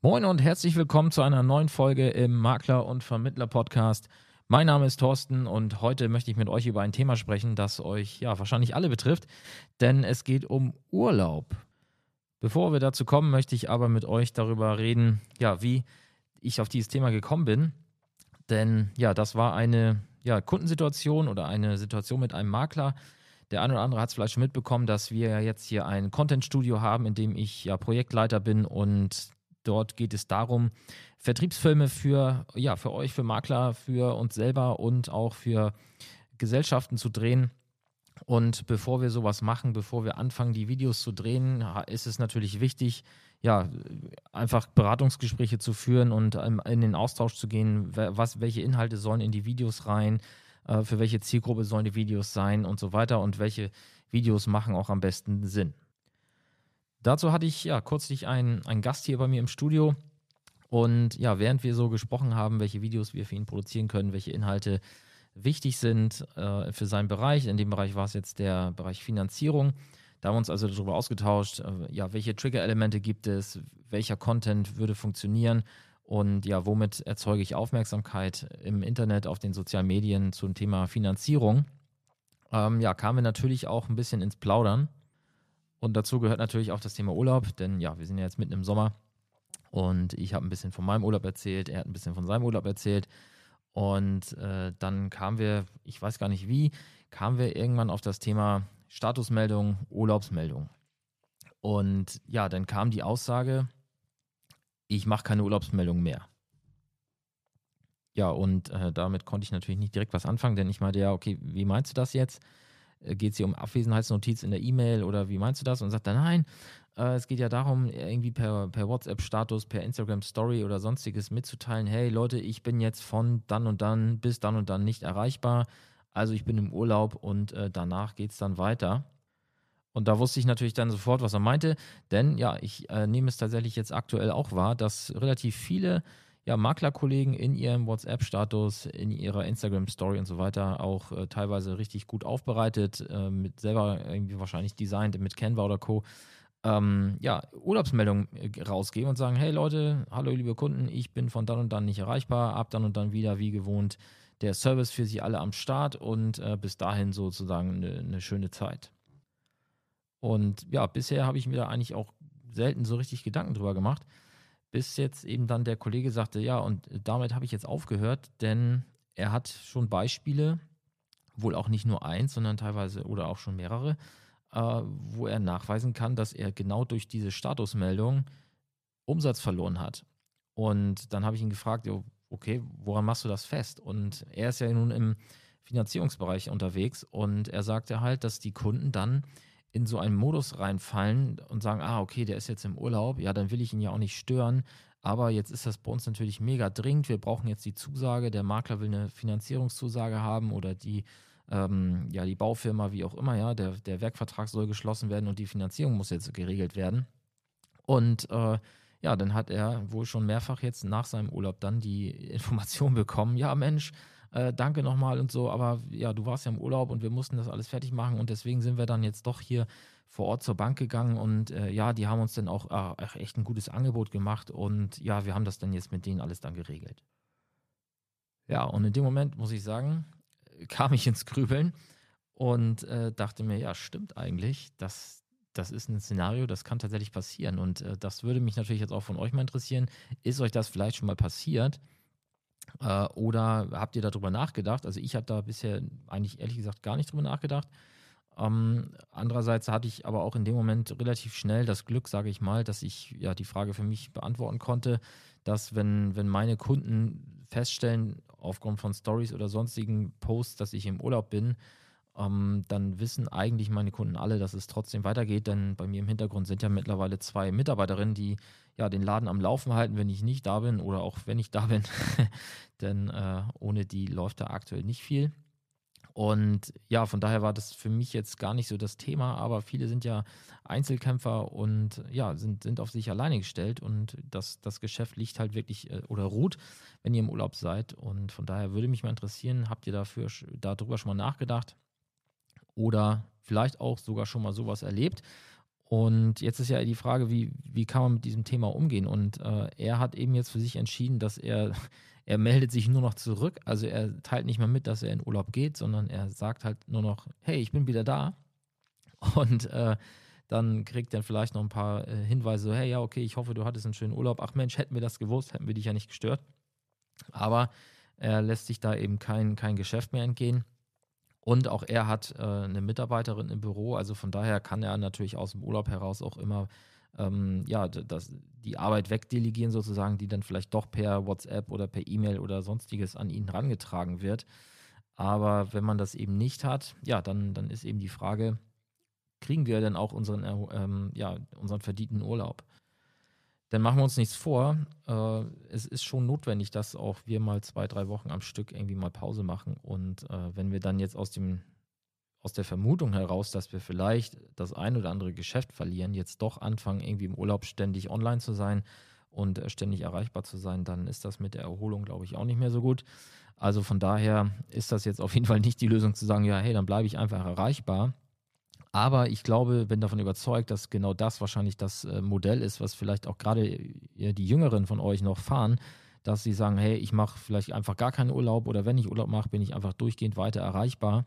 Moin und herzlich willkommen zu einer neuen Folge im Makler und Vermittler Podcast. Mein Name ist Thorsten und heute möchte ich mit euch über ein Thema sprechen, das euch ja wahrscheinlich alle betrifft, denn es geht um Urlaub. Bevor wir dazu kommen, möchte ich aber mit euch darüber reden, ja, wie ich auf dieses Thema gekommen bin. Denn ja, das war eine ja, Kundensituation oder eine Situation mit einem Makler. Der eine oder andere hat es vielleicht schon mitbekommen, dass wir jetzt hier ein Content-Studio haben, in dem ich ja Projektleiter bin und Dort geht es darum, Vertriebsfilme für, ja, für euch, für Makler, für uns selber und auch für Gesellschaften zu drehen. Und bevor wir sowas machen, bevor wir anfangen, die Videos zu drehen, ist es natürlich wichtig, ja, einfach Beratungsgespräche zu führen und in den Austausch zu gehen, was, welche Inhalte sollen in die Videos rein, äh, für welche Zielgruppe sollen die Videos sein und so weiter und welche Videos machen auch am besten Sinn. Dazu hatte ich ja kürzlich einen, einen Gast hier bei mir im Studio. Und ja, während wir so gesprochen haben, welche Videos wir für ihn produzieren können, welche Inhalte wichtig sind äh, für seinen Bereich, in dem Bereich war es jetzt der Bereich Finanzierung. Da haben wir uns also darüber ausgetauscht, äh, ja, welche Trigger-Elemente gibt es, welcher Content würde funktionieren und ja, womit erzeuge ich Aufmerksamkeit im Internet, auf den sozialen Medien zum Thema Finanzierung. Ähm, ja, kamen wir natürlich auch ein bisschen ins Plaudern. Und dazu gehört natürlich auch das Thema Urlaub, denn ja, wir sind ja jetzt mitten im Sommer und ich habe ein bisschen von meinem Urlaub erzählt, er hat ein bisschen von seinem Urlaub erzählt. Und äh, dann kamen wir, ich weiß gar nicht wie, kamen wir irgendwann auf das Thema Statusmeldung, Urlaubsmeldung. Und ja, dann kam die Aussage, ich mache keine Urlaubsmeldung mehr. Ja, und äh, damit konnte ich natürlich nicht direkt was anfangen, denn ich meinte ja, okay, wie meinst du das jetzt? Äh, geht es hier um Abwesenheitsnotiz in der E-Mail oder wie meinst du das? Und sagt er, nein, äh, es geht ja darum, irgendwie per, per WhatsApp-Status, per Instagram-Story oder sonstiges mitzuteilen, hey Leute, ich bin jetzt von dann und dann bis dann und dann nicht erreichbar. Also ich bin im Urlaub und äh, danach geht es dann weiter. Und da wusste ich natürlich dann sofort, was er meinte, denn ja, ich äh, nehme es tatsächlich jetzt aktuell auch wahr, dass relativ viele ja, Maklerkollegen in ihrem WhatsApp-Status, in ihrer Instagram-Story und so weiter auch äh, teilweise richtig gut aufbereitet, äh, mit selber irgendwie wahrscheinlich designt mit Canva oder Co. Ähm, ja, Urlaubsmeldungen äh, rausgeben und sagen, hey Leute, hallo liebe Kunden, ich bin von dann und dann nicht erreichbar, ab dann und dann wieder wie gewohnt der Service für Sie alle am Start und äh, bis dahin sozusagen eine, eine schöne Zeit. Und ja, bisher habe ich mir da eigentlich auch selten so richtig Gedanken drüber gemacht bis jetzt eben dann der Kollege sagte, ja, und damit habe ich jetzt aufgehört, denn er hat schon Beispiele, wohl auch nicht nur eins, sondern teilweise oder auch schon mehrere, äh, wo er nachweisen kann, dass er genau durch diese Statusmeldung Umsatz verloren hat. Und dann habe ich ihn gefragt, okay, woran machst du das fest? Und er ist ja nun im Finanzierungsbereich unterwegs und er sagte halt, dass die Kunden dann in so einen Modus reinfallen und sagen, ah, okay, der ist jetzt im Urlaub, ja, dann will ich ihn ja auch nicht stören. Aber jetzt ist das bei uns natürlich mega dringend. Wir brauchen jetzt die Zusage. Der Makler will eine Finanzierungszusage haben oder die, ähm, ja, die Baufirma, wie auch immer, ja, der, der Werkvertrag soll geschlossen werden und die Finanzierung muss jetzt geregelt werden. Und äh, ja, dann hat er wohl schon mehrfach jetzt nach seinem Urlaub dann die Information bekommen, ja Mensch, äh, danke nochmal und so, aber ja, du warst ja im Urlaub und wir mussten das alles fertig machen und deswegen sind wir dann jetzt doch hier vor Ort zur Bank gegangen und äh, ja, die haben uns dann auch äh, echt ein gutes Angebot gemacht und ja, wir haben das dann jetzt mit denen alles dann geregelt. Ja, und in dem Moment muss ich sagen, kam ich ins Grübeln und äh, dachte mir, ja, stimmt eigentlich, das, das ist ein Szenario, das kann tatsächlich passieren. Und äh, das würde mich natürlich jetzt auch von euch mal interessieren. Ist euch das vielleicht schon mal passiert? Äh, oder habt ihr darüber nachgedacht? Also ich habe da bisher eigentlich ehrlich gesagt gar nicht drüber nachgedacht. Ähm, andererseits hatte ich aber auch in dem Moment relativ schnell das Glück, sage ich mal, dass ich ja die Frage für mich beantworten konnte, dass wenn, wenn meine Kunden feststellen, aufgrund von Stories oder sonstigen Posts, dass ich im Urlaub bin, ähm, dann wissen eigentlich meine Kunden alle, dass es trotzdem weitergeht, denn bei mir im Hintergrund sind ja mittlerweile zwei Mitarbeiterinnen, die ja den Laden am Laufen halten, wenn ich nicht da bin oder auch wenn ich da bin, denn äh, ohne die läuft da aktuell nicht viel. Und ja, von daher war das für mich jetzt gar nicht so das Thema, aber viele sind ja Einzelkämpfer und ja, sind, sind auf sich alleine gestellt und das, das Geschäft liegt halt wirklich äh, oder ruht, wenn ihr im Urlaub seid. Und von daher würde mich mal interessieren, habt ihr dafür darüber schon mal nachgedacht? Oder vielleicht auch sogar schon mal sowas erlebt. Und jetzt ist ja die Frage, wie, wie kann man mit diesem Thema umgehen? Und äh, er hat eben jetzt für sich entschieden, dass er, er meldet sich nur noch zurück. Also er teilt nicht mehr mit, dass er in Urlaub geht, sondern er sagt halt nur noch, hey, ich bin wieder da. Und äh, dann kriegt er vielleicht noch ein paar äh, Hinweise, so, hey, ja, okay, ich hoffe, du hattest einen schönen Urlaub. Ach Mensch, hätten wir das gewusst, hätten wir dich ja nicht gestört. Aber er lässt sich da eben kein, kein Geschäft mehr entgehen. Und auch er hat äh, eine Mitarbeiterin im Büro, also von daher kann er natürlich aus dem Urlaub heraus auch immer ähm, ja, das, die Arbeit wegdelegieren sozusagen, die dann vielleicht doch per WhatsApp oder per E-Mail oder sonstiges an ihn herangetragen wird. Aber wenn man das eben nicht hat, ja, dann, dann ist eben die Frage, kriegen wir denn auch unseren, ähm, ja, unseren verdienten Urlaub? Denn machen wir uns nichts vor, äh, es ist schon notwendig, dass auch wir mal zwei, drei Wochen am Stück irgendwie mal Pause machen. Und äh, wenn wir dann jetzt aus dem aus der Vermutung heraus, dass wir vielleicht das ein oder andere Geschäft verlieren, jetzt doch anfangen, irgendwie im Urlaub ständig online zu sein und äh, ständig erreichbar zu sein, dann ist das mit der Erholung, glaube ich, auch nicht mehr so gut. Also von daher ist das jetzt auf jeden Fall nicht die Lösung zu sagen, ja, hey, dann bleibe ich einfach erreichbar, aber ich glaube, bin davon überzeugt, dass genau das wahrscheinlich das äh, Modell ist, was vielleicht auch gerade äh, die Jüngeren von euch noch fahren, dass sie sagen, hey, ich mache vielleicht einfach gar keinen Urlaub oder wenn ich Urlaub mache, bin ich einfach durchgehend weiter erreichbar.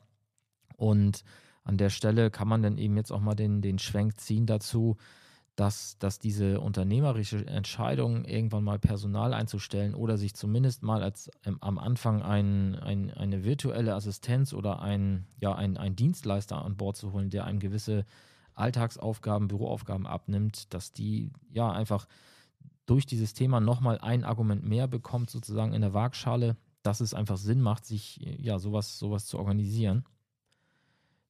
Und an der Stelle kann man dann eben jetzt auch mal den, den Schwenk ziehen dazu, dass, dass diese unternehmerische Entscheidung, irgendwann mal Personal einzustellen oder sich zumindest mal als ähm, am Anfang ein, ein, eine virtuelle Assistenz oder ein, ja, ein, ein Dienstleister an Bord zu holen, der einem gewisse Alltagsaufgaben, Büroaufgaben abnimmt, dass die ja einfach durch dieses Thema nochmal ein Argument mehr bekommt, sozusagen in der Waagschale, dass es einfach Sinn macht, sich ja sowas, sowas zu organisieren.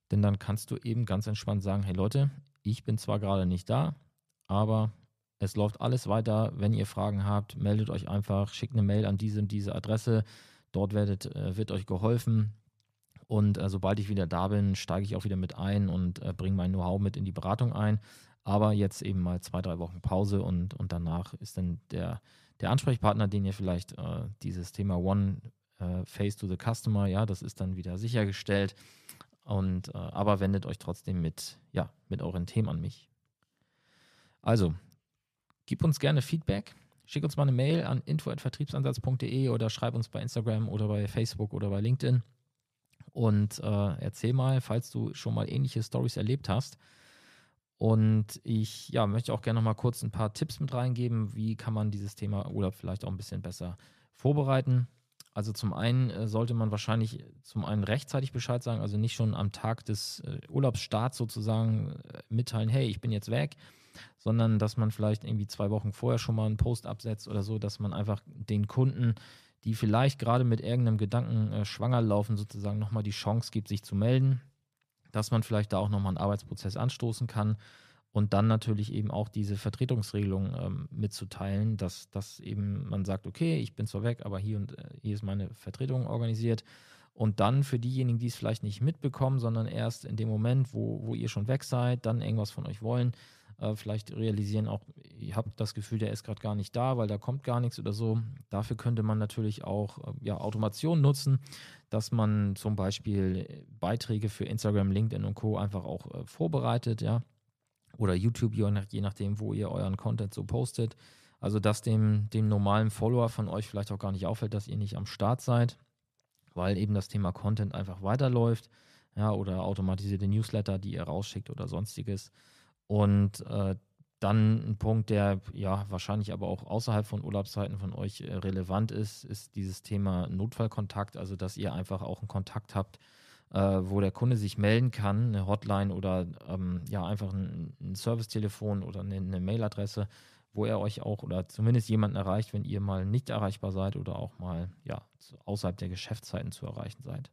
Denn dann kannst du eben ganz entspannt sagen, hey Leute, ich bin zwar gerade nicht da, aber es läuft alles weiter. Wenn ihr Fragen habt, meldet euch einfach, schickt eine Mail an diese und diese Adresse. Dort werdet, äh, wird euch geholfen. Und äh, sobald ich wieder da bin, steige ich auch wieder mit ein und äh, bringe mein Know-how mit in die Beratung ein. Aber jetzt eben mal zwei, drei Wochen Pause und, und danach ist dann der, der Ansprechpartner, den ihr vielleicht äh, dieses Thema One äh, Face to the Customer, ja, das ist dann wieder sichergestellt. Und äh, aber wendet euch trotzdem mit, ja, mit euren Themen an mich. Also, gib uns gerne Feedback. Schick uns mal eine Mail an info.vertriebsansatz.de oder schreib uns bei Instagram oder bei Facebook oder bei LinkedIn. Und äh, erzähl mal, falls du schon mal ähnliche Stories erlebt hast. Und ich ja, möchte auch gerne noch mal kurz ein paar Tipps mit reingeben, wie kann man dieses Thema Urlaub vielleicht auch ein bisschen besser vorbereiten. Also zum einen äh, sollte man wahrscheinlich zum einen rechtzeitig Bescheid sagen, also nicht schon am Tag des äh, Urlaubsstarts sozusagen äh, mitteilen, hey, ich bin jetzt weg, sondern dass man vielleicht irgendwie zwei Wochen vorher schon mal einen Post absetzt oder so, dass man einfach den Kunden, die vielleicht gerade mit irgendeinem Gedanken äh, schwanger laufen, sozusagen nochmal die Chance gibt, sich zu melden, dass man vielleicht da auch nochmal einen Arbeitsprozess anstoßen kann und dann natürlich eben auch diese Vertretungsregelung ähm, mitzuteilen, dass, dass eben man sagt, okay, ich bin zwar weg, aber hier und äh, hier ist meine Vertretung organisiert. Und dann für diejenigen, die es vielleicht nicht mitbekommen, sondern erst in dem Moment, wo, wo ihr schon weg seid, dann irgendwas von euch wollen, äh, vielleicht realisieren auch, ich habe das Gefühl, der ist gerade gar nicht da, weil da kommt gar nichts oder so. Dafür könnte man natürlich auch äh, ja, Automation nutzen, dass man zum Beispiel Beiträge für Instagram, LinkedIn und Co. einfach auch äh, vorbereitet, ja. Oder YouTube, je nachdem, wo ihr euren Content so postet. Also, dass dem, dem normalen Follower von euch vielleicht auch gar nicht auffällt, dass ihr nicht am Start seid, weil eben das Thema Content einfach weiterläuft. Ja, oder automatisierte Newsletter, die ihr rausschickt oder sonstiges. Und äh, dann ein Punkt, der ja wahrscheinlich aber auch außerhalb von Urlaubszeiten von euch äh, relevant ist, ist dieses Thema Notfallkontakt, also dass ihr einfach auch einen Kontakt habt, äh, wo der Kunde sich melden kann, eine Hotline oder ähm, ja einfach ein, ein Servicetelefon oder eine, eine Mailadresse, wo er euch auch oder zumindest jemanden erreicht, wenn ihr mal nicht erreichbar seid oder auch mal ja außerhalb der Geschäftszeiten zu erreichen seid.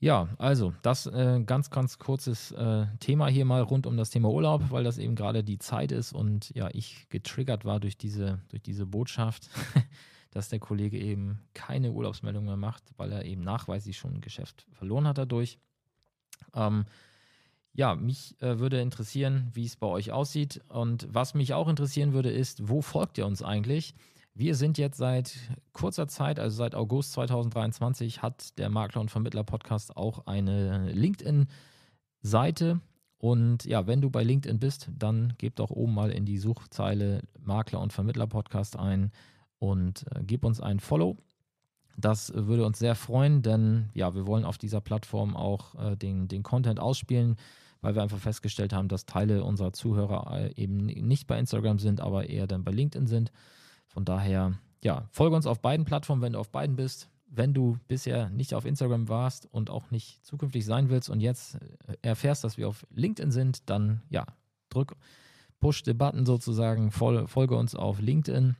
Ja, also das äh, ganz, ganz kurzes äh, Thema hier mal rund um das Thema Urlaub, weil das eben gerade die Zeit ist und ja, ich getriggert war durch diese, durch diese Botschaft, dass der Kollege eben keine Urlaubsmeldung mehr macht, weil er eben nachweislich schon ein Geschäft verloren hat dadurch. Ähm, ja, mich äh, würde interessieren, wie es bei euch aussieht. Und was mich auch interessieren würde, ist, wo folgt ihr uns eigentlich? Wir sind jetzt seit kurzer Zeit, also seit August 2023, hat der Makler und Vermittler Podcast auch eine LinkedIn-Seite. Und ja, wenn du bei LinkedIn bist, dann gib doch oben mal in die Suchzeile Makler und Vermittler Podcast ein und äh, gib uns ein Follow. Das würde uns sehr freuen, denn ja, wir wollen auf dieser Plattform auch äh, den, den Content ausspielen, weil wir einfach festgestellt haben, dass Teile unserer Zuhörer äh, eben nicht bei Instagram sind, aber eher dann bei LinkedIn sind. Von daher, ja, folge uns auf beiden Plattformen, wenn du auf beiden bist. Wenn du bisher nicht auf Instagram warst und auch nicht zukünftig sein willst und jetzt äh, erfährst, dass wir auf LinkedIn sind, dann ja, drück Push the Button sozusagen, folge uns auf LinkedIn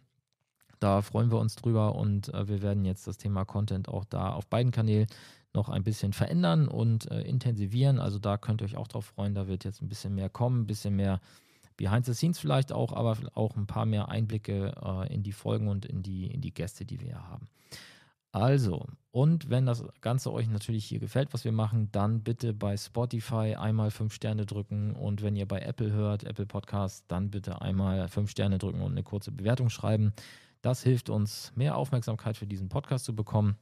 da freuen wir uns drüber und äh, wir werden jetzt das Thema Content auch da auf beiden Kanälen noch ein bisschen verändern und äh, intensivieren. Also da könnt ihr euch auch drauf freuen. Da wird jetzt ein bisschen mehr kommen, ein bisschen mehr Behind the Scenes vielleicht auch, aber auch ein paar mehr Einblicke äh, in die Folgen und in die, in die Gäste, die wir haben. Also, und wenn das Ganze euch natürlich hier gefällt, was wir machen, dann bitte bei Spotify einmal fünf Sterne drücken und wenn ihr bei Apple hört, Apple Podcast, dann bitte einmal fünf Sterne drücken und eine kurze Bewertung schreiben. Das hilft uns, mehr Aufmerksamkeit für diesen Podcast zu bekommen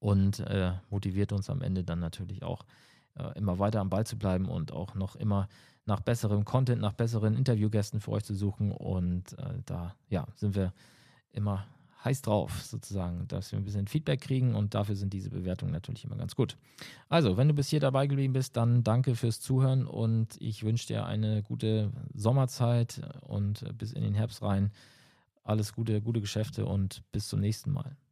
und äh, motiviert uns am Ende dann natürlich auch äh, immer weiter am Ball zu bleiben und auch noch immer nach besserem Content, nach besseren Interviewgästen für euch zu suchen. Und äh, da ja, sind wir immer heiß drauf, sozusagen, dass wir ein bisschen Feedback kriegen und dafür sind diese Bewertungen natürlich immer ganz gut. Also, wenn du bis hier dabei geblieben bist, dann danke fürs Zuhören und ich wünsche dir eine gute Sommerzeit und bis in den Herbst rein. Alles Gute, gute Geschäfte und bis zum nächsten Mal.